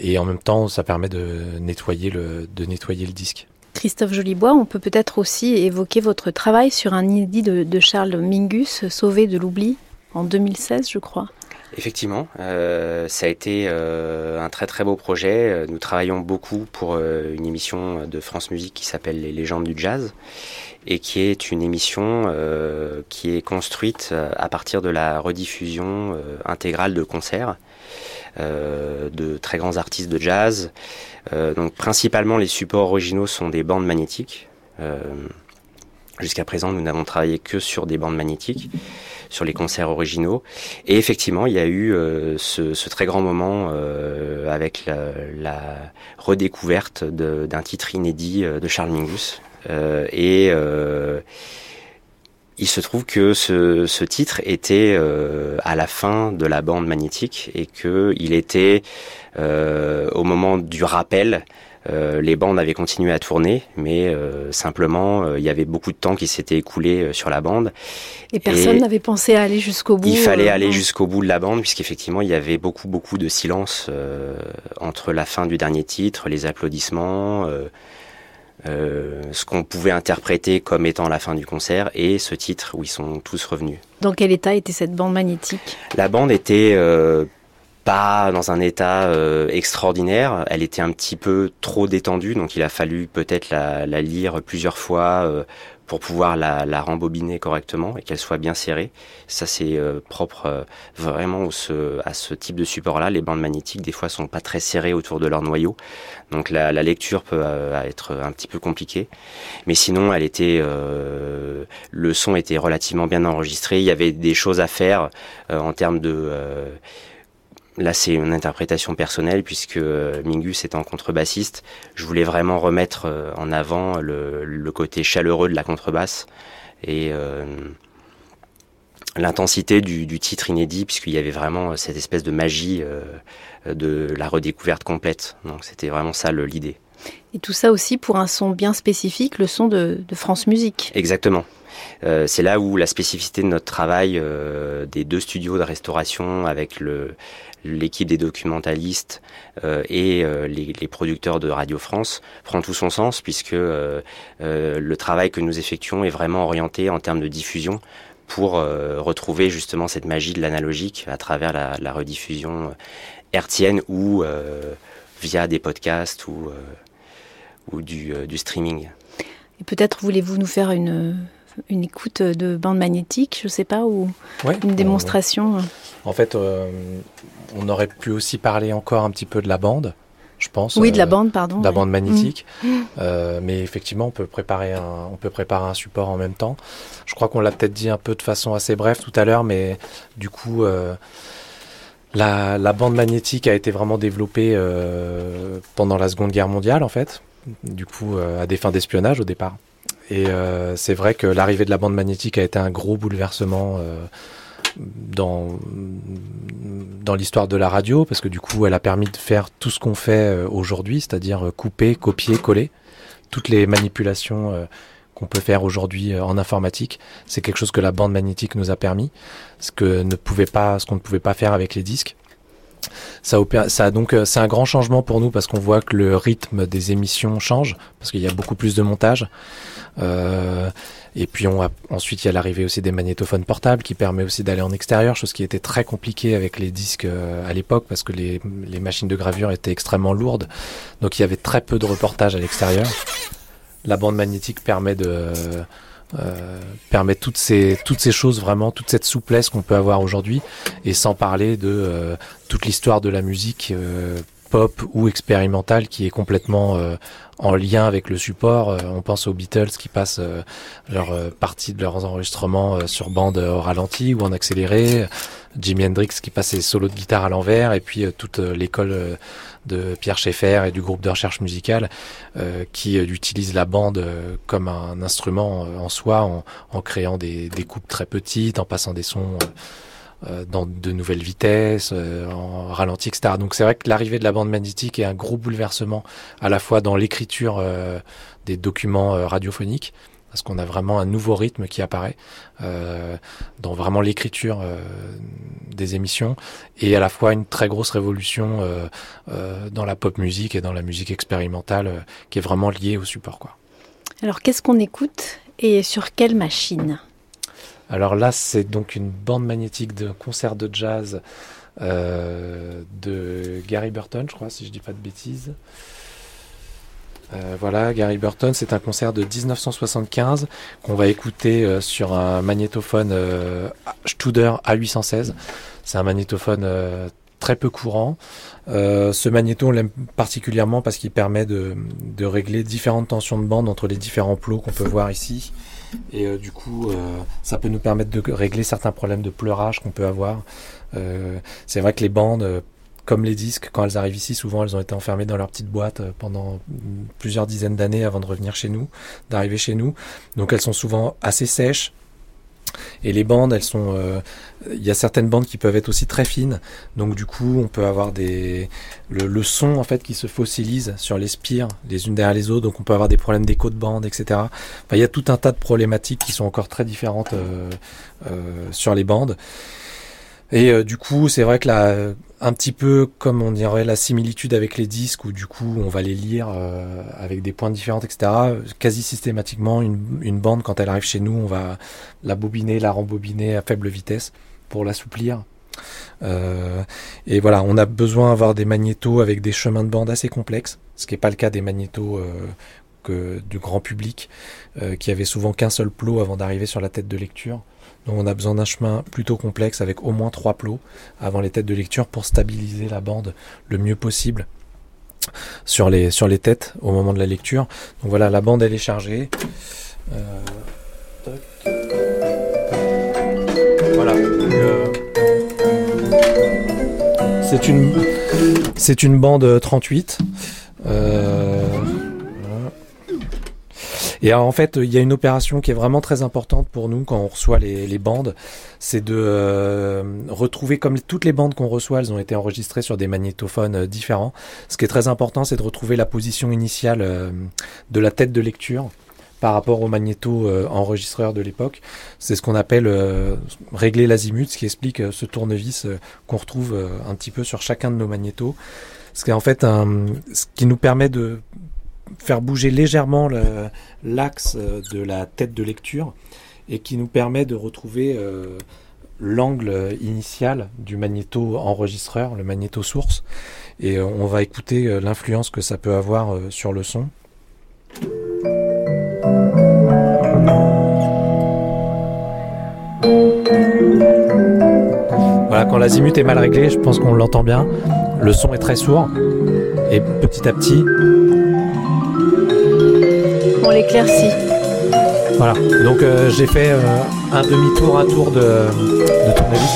et, en même temps, ça permet de nettoyer le, de nettoyer le disque. Christophe Jolibois, on peut peut-être aussi évoquer votre travail sur un inédit de, Charles Mingus, Sauvé de l'oubli, en 2016, je crois. Effectivement, euh, ça a été euh, un très très beau projet. Nous travaillons beaucoup pour euh, une émission de France Musique qui s'appelle Les légendes du jazz et qui est une émission qui est construite à partir de la rediffusion intégrale de concerts de très grands artistes de jazz, donc principalement les supports originaux sont des bandes magnétiques. Euh, jusqu'à présent, nous n'avons travaillé que sur des bandes magnétiques, sur les concerts originaux. Et effectivement, il y a eu euh, ce, très grand moment avec la, redécouverte d'un titre inédit de Charles Mingus. et il se trouve que ce, titre était euh, à la fin de la bande magnétique et que il était euh, au moment du rappel. Euh, les bandes avaient continué à tourner, mais simplement il y avait beaucoup de temps qui s'était écoulé sur la bande. Et personne n'avait pensé à aller jusqu'au bout. Il fallait aller jusqu'au bout de la bande, puisqu'effectivement il y avait beaucoup beaucoup de silence entre la fin du dernier titre, les applaudissements. Euh, ce qu'on pouvait interpréter comme étant la fin du concert et ce titre où ils sont tous revenus. Dans quel état était cette bande magnétique? La bande était euh, pas dans un état euh, extraordinaire, elle était un petit peu trop détendue, donc il a fallu peut-être la, la, lire plusieurs fois pour pouvoir la, la, rembobiner correctement et qu'elle soit bien serrée. Ça c'est euh, propre euh, vraiment ce, à ce type de support-là. Les bandes magnétiques des fois sont pas très serrées autour de leur noyau, donc la, la lecture peut euh, être un petit peu compliquée. Mais sinon, elle était, le son était relativement bien enregistré. Il y avait des choses à faire en termes de Là, c'est une interprétation personnelle puisque euh, Mingus étant contrebassiste, je voulais vraiment remettre euh, en avant le, côté chaleureux de la contrebasse et euh, l'intensité du, titre inédit puisqu'il y avait vraiment cette espèce de magie de la redécouverte complète. Donc c'était vraiment ça l'idée. Et tout ça aussi pour un son bien spécifique, le son de, France Musique. Exactement. c'est là où la spécificité de notre travail des deux studios de restauration avec le, l'équipe des documentalistes euh, et euh, les, producteurs de Radio France prend tout son sens puisque euh, le travail que nous effectuons est vraiment orienté en termes de diffusion pour retrouver justement cette magie de l'analogique à travers la, rediffusion hertzienne ou via des podcasts ou, ou du, du streaming. Et peut-être voulez-vous nous faire une une écoute de bande magnétique, je sais pas, ou une démonstration? En fait, euh, on aurait pu aussi parler encore un petit peu de la bande, je pense. Oui, de la euh, bande, pardon. De la bande magnétique. Mm. Euh, mais effectivement, on peut, préparer un, on peut préparer un support en même temps. Je crois qu'on l'a peut-être dit un peu de façon assez brève tout à l'heure, mais du coup... La, la, bande magnétique a été vraiment développée pendant la Seconde Guerre mondiale, en fait, du coup, à des fins d'espionnage au départ. Et euh, c'est vrai que l'arrivée de la bande magnétique a été un gros bouleversement euh, dans, dans l'histoire de la radio, parce que du coup, elle a permis de faire tout ce qu'on fait euh, aujourd'hui, c'est-à-dire couper, copier, coller. Toutes les manipulations qu'on peut faire aujourd'hui en informatique, c'est quelque chose que la bande magnétique nous a permis, ce que ne pouvait pas, ce qu'on ne pouvait pas faire avec les disques. Ça, ça donc c'est un grand changement pour nous parce qu'on voit que le rythme des émissions change parce qu'il y a beaucoup plus de montage. Euh, et puis on ensuite il y a l'arrivée aussi des magnétophones portables qui permet aussi d'aller en extérieur, chose qui était très compliquée avec les disques euh, à l'époque parce que les, machines de gravure étaient extrêmement lourdes. Donc il y avait très peu de reportage à l'extérieur. La bande magnétique permet de permet toutes ces toutes ces choses vraiment, toute cette souplesse qu'on peut avoir aujourd'hui, et sans parler de toute l'histoire de la musique pop ou expérimentale qui est complètement en lien avec le support. Euh, on pense aux Beatles qui passent euh, leur euh, partie de leurs enregistrements sur bande au ralenti ou en accéléré. Jimi Hendrix qui passe ses solos de guitare à l'envers et puis toute l'école de Pierre Schaeffer et du groupe de recherche musicale qui utilise la bande comme un instrument en soi en, en créant des, des, coupes très petites, en passant des sons euh, dans de nouvelles vitesses, euh, en ralenti, etc. Donc c'est vrai que l'arrivée de la bande magnétique est un gros bouleversement à la fois dans l'écriture euh, des documents radiophoniques, parce qu'on a vraiment un nouveau rythme qui apparaît dans vraiment l'écriture des émissions, et à la fois une très grosse révolution dans la pop musique et dans la musique expérimentale qui est vraiment liée au support. Quoi. Alors qu'est-ce qu'on écoute et sur quelle machine? Alors là, c'est donc une bande magnétique de concert de jazz euh, de Gary Burton, je crois, si je dis pas de bêtises. Euh, voilà, Gary Burton, c'est un concert de 1975 qu'on va écouter euh, sur un magnétophone Studer A816. C'est un magnétophone très peu courant. ce magnéto, on l'aime particulièrement parce qu'il permet de, de, régler différentes tensions de bande entre les différents plots qu'on peut voir ici. Et euh, du coup, euh, ça peut nous permettre de régler certains problèmes de pleurage qu'on peut avoir. Euh, c'est vrai que les bandes, comme les disques, quand elles arrivent ici, souvent elles ont été enfermées dans leur petite boîte pendant plusieurs dizaines d'années avant de revenir chez nous, d'arriver chez nous. Donc elles sont souvent assez sèches, et les bandes, elles sont, euh, il y a certaines bandes qui peuvent être aussi très fines. Donc du coup, on peut avoir des, le, son en fait qui se fossilise sur les spires, les unes derrière les autres. Donc on peut avoir des problèmes d'écho de bande, etc. Il y a tout un tas de problématiques qui sont encore très différentes euh, euh, sur les bandes. Et du coup, c'est vrai que là, un petit peu comme on dirait la similitude avec les disques où du coup on va les lire euh, avec des points différents, etc. Quasi systématiquement, une, bande quand elle arrive chez nous, on va la bobiner, la rembobiner à faible vitesse pour l'assouplir. Euh, et voilà, on a besoin d'avoir des magnétos avec des chemins de bande assez complexes, ce qui n'est pas le cas des magnétos euh, du grand public, qui avaient souvent qu'un seul plot avant d'arriver sur la tête de lecture. Donc on a besoin d'un chemin plutôt complexe avec au moins trois plots avant les têtes de lecture pour stabiliser la bande le mieux possible sur les, sur les têtes au moment de la lecture. Donc voilà, la bande elle est chargée. Euh, voilà. Euh, c'est une, c'est une bande 38. Euh, et en fait, il y a une opération qui est vraiment très importante pour nous quand on reçoit les, les bandes, c'est de euh, retrouver, comme toutes les bandes qu'on reçoit, elles ont été enregistrées sur des magnétophones euh, différents. Ce qui est très important, c'est de retrouver la position initiale euh, de la tête de lecture par rapport au magnéto enregistreur de l'époque. C'est ce qu'on appelle régler l'azimut, ce qui explique ce tournevis qu'on retrouve un petit peu sur chacun de nos magnétos. Ce qui est en fait un, ce qui nous permet de faire bouger légèrement l'axe euh, de la tête de lecture et qui nous permet de retrouver euh, l'angle initial du magnéto enregistreur, le magnéto source. Et euh, on va écouter l'influence que ça peut avoir sur le son. Voilà, quand l'azimut est mal réglé, je pense qu'on l'entend bien. Le son est très sourd. Et petit à petit, on. Voilà, donc euh, j'ai fait euh, un demi-tour, un tour de, de tournevis.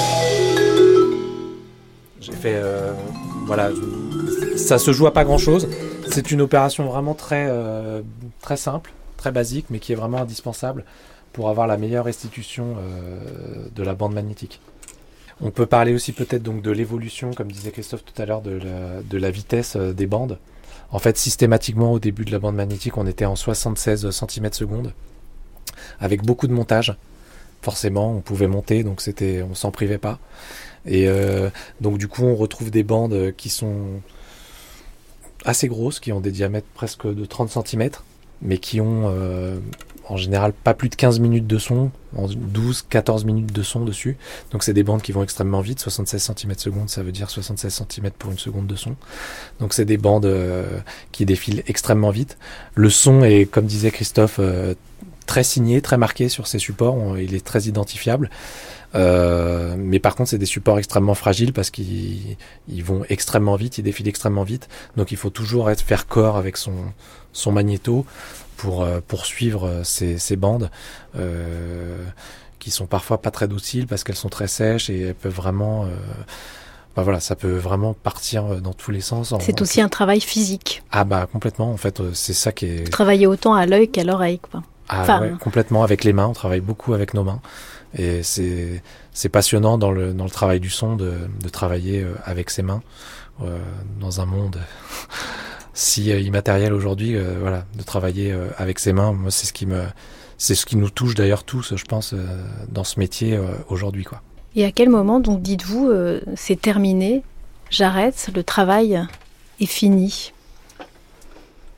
J'ai fait, euh, voilà, ça se joue à pas grand-chose. C'est une opération vraiment très, très simple, très basique, mais qui est vraiment indispensable pour avoir la meilleure restitution de la bande magnétique. On peut parler aussi peut-être donc de l'évolution, comme disait Christophe tout à l'heure, de la vitesse des bandes. En fait, systématiquement, au début de la bande magnétique, on était en 76 cm secondes, avec beaucoup de montage. Forcément, on pouvait monter, donc c'était, on s'en privait pas. Et euh, donc du coup, on retrouve des bandes qui sont assez grosses, qui ont des diamètres presque de 30 cm, mais qui ont euh, en général pas plus de 15 minutes de son, en 12-14 minutes de son dessus. Donc c'est des bandes qui vont extrêmement vite, 76 cm seconde, ça veut dire 76 cm pour une seconde de son. Donc c'est des bandes euh, qui défilent extrêmement vite. Le son est, comme disait Christophe, euh, très signé, très marqué sur ces supports. il est très identifiable. Euh, mais par contre, c'est des supports extrêmement fragiles parce qu'ils vont extrêmement vite, ils défilent extrêmement vite. Donc, il faut toujours être faire corps avec son magnéto pour euh, poursuivre ces, ces bandes euh, qui sont parfois pas très dociles parce qu'elles sont très sèches et elles peuvent vraiment. Euh, bah voilà, ça peut vraiment partir dans tous les sens. C'est aussi un travail physique. Ah bah complètement. En fait, c'est ça qui est. Travailler autant à l'œil qu'à l'oreille, quoi. Ah ouais, complètement avec les mains. On travaille beaucoup avec nos mains. Et c'est c'est passionnant dans le dans le travail du son de de travailler euh, avec ses mains euh, dans un monde si euh, immatériel aujourd'hui. Euh, voilà, de travailler euh, avec ses mains, moi c'est ce qui me c'est ce qui nous touche d'ailleurs tous, je pense, dans ce métier aujourd'hui, quoi. Et à quel moment donc dites-vous c'est terminé, j'arrête, le travail est fini?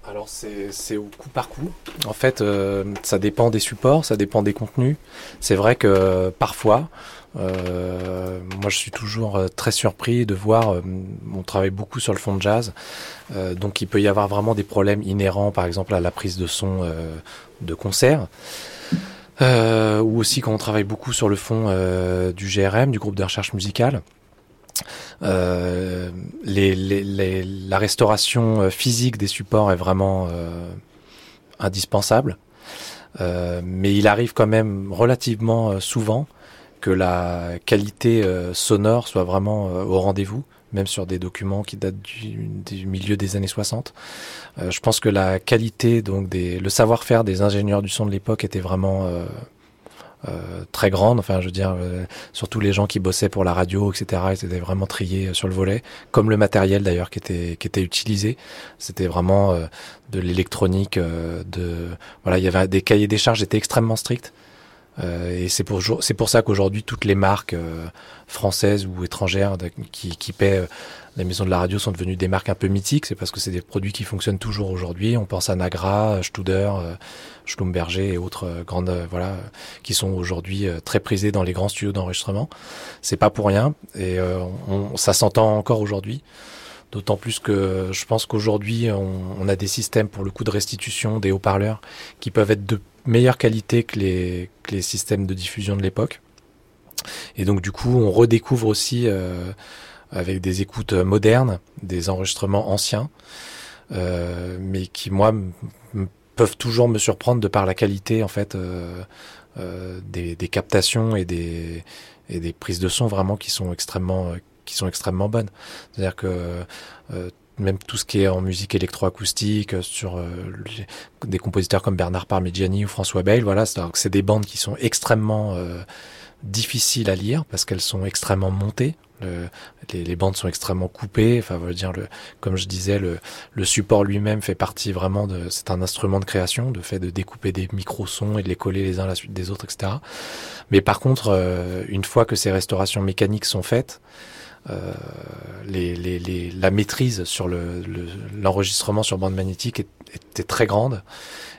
Alors c'est au coup par coup. En fait, euh, ça dépend des supports, ça dépend des contenus. C'est vrai que parfois, euh, moi je suis toujours euh, très surpris de voir, euh, on travaille beaucoup sur le fond de jazz, donc il peut y avoir vraiment des problèmes inhérents par exemple à la prise de son de concert. ou aussi quand on travaille beaucoup sur le fond du GRM, du groupe de recherche musicale, la restauration physique des supports est vraiment indispensable, mais il arrive quand même relativement souvent que la qualité sonore soit vraiment au rendez-vous, même sur des documents qui datent du, milieu des années 60. je pense que la qualité, donc des, le savoir-faire des ingénieurs du son de l'époque était vraiment euh, très grande. Enfin, je veux dire, euh, surtout les gens qui bossaient pour la radio, etc. Ils étaient vraiment triés euh, sur le volet, comme le matériel d'ailleurs qui était qui était utilisé. C'était vraiment de l'électronique. de voilà, il y avait des cahiers des charges étaient extrêmement stricts. Et c'est pour c'est pour ça qu'aujourd'hui toutes les marques françaises ou étrangères qui, qui paient les maisons de la radio sont devenues des marques un peu mythiques, c'est parce que c'est des produits qui fonctionnent toujours aujourd'hui. On pense à Nagra, Studer, euh, Schlumberger et autres euh, grandes, euh, voilà, qui sont aujourd'hui très prisés dans les grands studios d'enregistrement. C'est pas pour rien et on, ça s'entend encore aujourd'hui. D'autant plus que je pense qu'aujourd'hui, on, a des systèmes pour le coup de restitution des haut-parleurs qui peuvent être de meilleure qualité que les, systèmes de diffusion de l'époque. Et donc du coup, on redécouvre aussi euh, avec des écoutes modernes, des enregistrements anciens, euh, mais qui moi peuvent toujours me surprendre de par la qualité en fait euh, des, captations et des prises de son vraiment qui sont extrêmement qui sont extrêmement bonnes. C'est-à-dire que euh, même tout ce qui est en musique électroacoustique sur euh, des compositeurs comme Bernard Parmigiani ou François Bayle, voilà, c'est des bandes qui sont extrêmement euh, difficiles à lire parce qu'elles sont extrêmement montées. Le, les, les, bandes sont extrêmement coupées. Enfin, veut dire le, comme je disais, le, le support lui-même fait partie vraiment de. C'est un instrument de création, de fait de découper des micro-sons et de les coller les uns à la suite des autres, etc. Mais par contre, euh, une fois que ces restaurations mécaniques sont faites, euh, les, les, les, la maîtrise sur l'enregistrement le, sur bande magnétique est, était très grande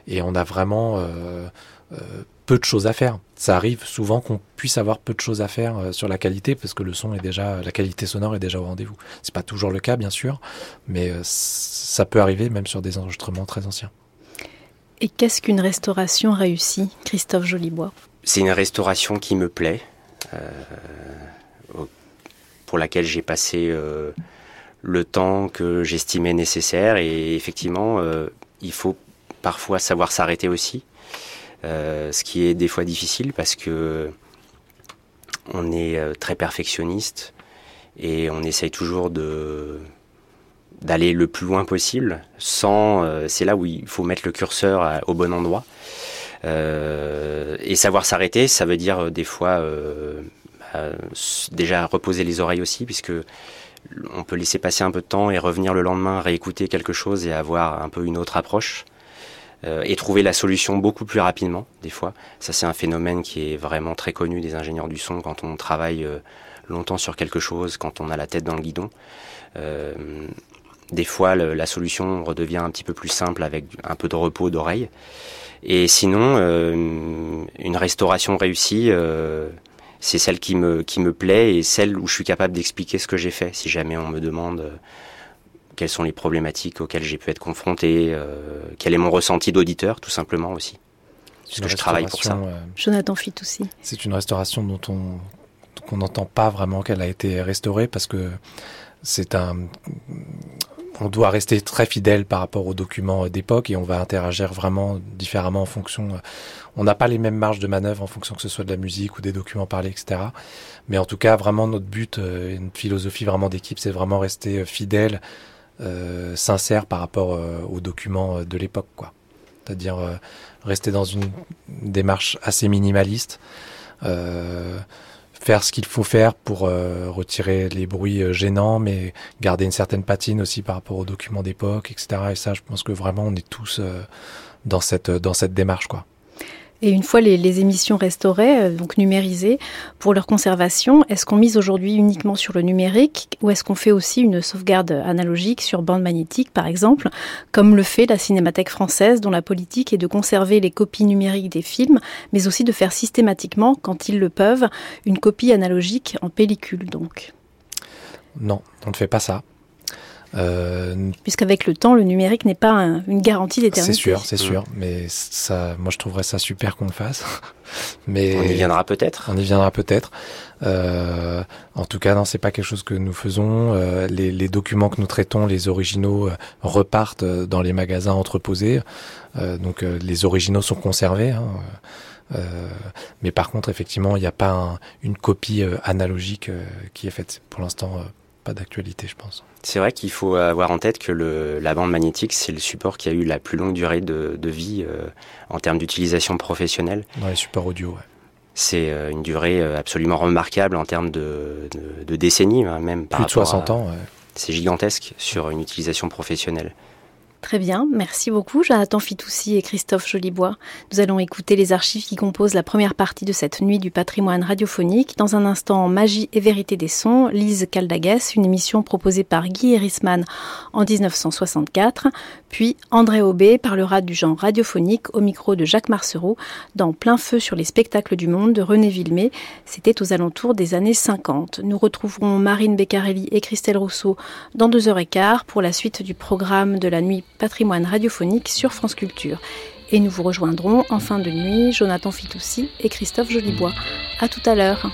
et on a vraiment euh, euh, peu de choses à faire. Ça arrive souvent qu'on puisse avoir peu de choses à faire euh, sur la qualité parce que le son est déjà, la qualité sonore est déjà au rendez-vous. C'est pas toujours le cas, bien sûr, mais euh, ça peut arriver même sur des enregistrements très anciens. Et qu'est-ce qu'une restauration réussie, Christophe Jolibois? C'est une restauration qui me plaît, euh, pour laquelle j'ai passé euh, le temps que j'estimais nécessaire et effectivement, euh, il faut parfois savoir s'arrêter aussi. Euh, ce qui est des fois difficile parce que on est très perfectionniste et on essaye toujours de d'aller le plus loin possible sans c'est là où il faut mettre le curseur au bon endroit et savoir s'arrêter ça veut dire des fois bah, déjà reposer les oreilles aussi puisque on peut laisser passer un peu de temps et revenir le lendemain réécouter quelque chose et avoir un peu une autre approche euh, et trouver la solution beaucoup plus rapidement, des fois. Ça, c'est un phénomène qui est vraiment très connu des ingénieurs du son quand on travaille euh, longtemps sur quelque chose, quand on a la tête dans le guidon. Euh, des fois, la solution redevient un petit peu plus simple avec un peu de repos d'oreille. Et sinon, euh, une restauration réussie, euh, c'est celle qui me, qui me plaît et celle où je suis capable d'expliquer ce que j'ai fait. Si jamais on me demande euh, quelles sont les problématiques auxquelles j'ai pu être confronté, euh, quel est mon ressenti d'auditeur, tout simplement aussi. parce que je travaille pour ça. Jonathan Fitoussi. C'est une restauration dont on qu'on n'entend pas vraiment qu'elle a été restaurée parce que c'est un on doit rester très fidèle par rapport aux documents d'époque et on va interagir vraiment différemment en fonction. On n'a pas les mêmes marges de manœuvre en fonction que ce soit de la musique ou des documents parlés, etc. Mais en tout cas, vraiment notre but, euh, une philosophie vraiment d'équipe, c'est vraiment rester fidèle, euh, sincère par rapport euh, aux documents de l'époque, quoi. C'est-à-dire euh, rester dans une démarche assez minimaliste. Euh, faire ce qu'il faut faire pour euh, retirer les bruits euh, gênants, mais garder une certaine patine aussi par rapport aux documents d'époque, etc. Et ça, je pense que vraiment, on est tous euh, dans cette dans cette démarche, quoi. Et une fois les, émissions restaurées, euh, donc numérisées, pour leur conservation, est-ce qu'on mise aujourd'hui uniquement sur le numérique ou est-ce qu'on fait aussi une sauvegarde analogique sur bande magnétique, par exemple, comme le fait la Cinémathèque française, dont la politique est de conserver les copies numériques des films, mais aussi de faire systématiquement, quand ils le peuvent, une copie analogique en pellicule, donc? Non, on ne fait pas ça. Euh, Puisqu'avec le temps, le numérique n'est pas un, une garantie d'éternité. C'est sûr, c'est sûr. Mais ça, moi, je trouverais ça super qu'on le fasse. mais on y viendra peut-être. On y viendra peut-être. Euh, en tout cas, non, c'est pas quelque chose que nous faisons. Euh, les, les, documents que nous traitons, les originaux, euh, repartent euh, dans les magasins entreposés. Euh, donc, les originaux sont conservés. Hein. mais par contre, effectivement, il n'y a pas un, une copie analogique qui est faite. Pour l'instant, pas d'actualité, je pense. C'est vrai qu'il faut avoir en tête que le, la bande magnétique, c'est le support qui a eu la plus longue durée de, de vie euh, en termes d'utilisation professionnelle. Dans les supports audio, ouais. C'est euh, une durée euh, absolument remarquable en termes de, de, de décennies, hein, même. Par Plus de 60 à, ans, ouais. C'est gigantesque sur une utilisation professionnelle. Très bien, merci beaucoup Jonathan Fitoussi et Christophe Jolibois. Nous allons écouter les archives qui composent la première partie de cette nuit du patrimoine radiophonique. Dans un instant, Magie et vérité des sons, Lise Caldagues, une émission proposée par Guy Erisman en 1964. Puis André Aubé parlera du genre radiophonique au micro de Jacques Marcereau dans Plein feu sur les spectacles du monde de René Villemé. C'était aux alentours des années 50. Nous retrouverons Marine Beccarelli et Christelle Rousseau dans deux heures et quart pour la suite du programme de la nuit patrimoine radiophonique sur France Culture. Et nous vous rejoindrons en fin de nuit, Jonathan Fitoussi et Christophe Jolibois. À tout à l'heure.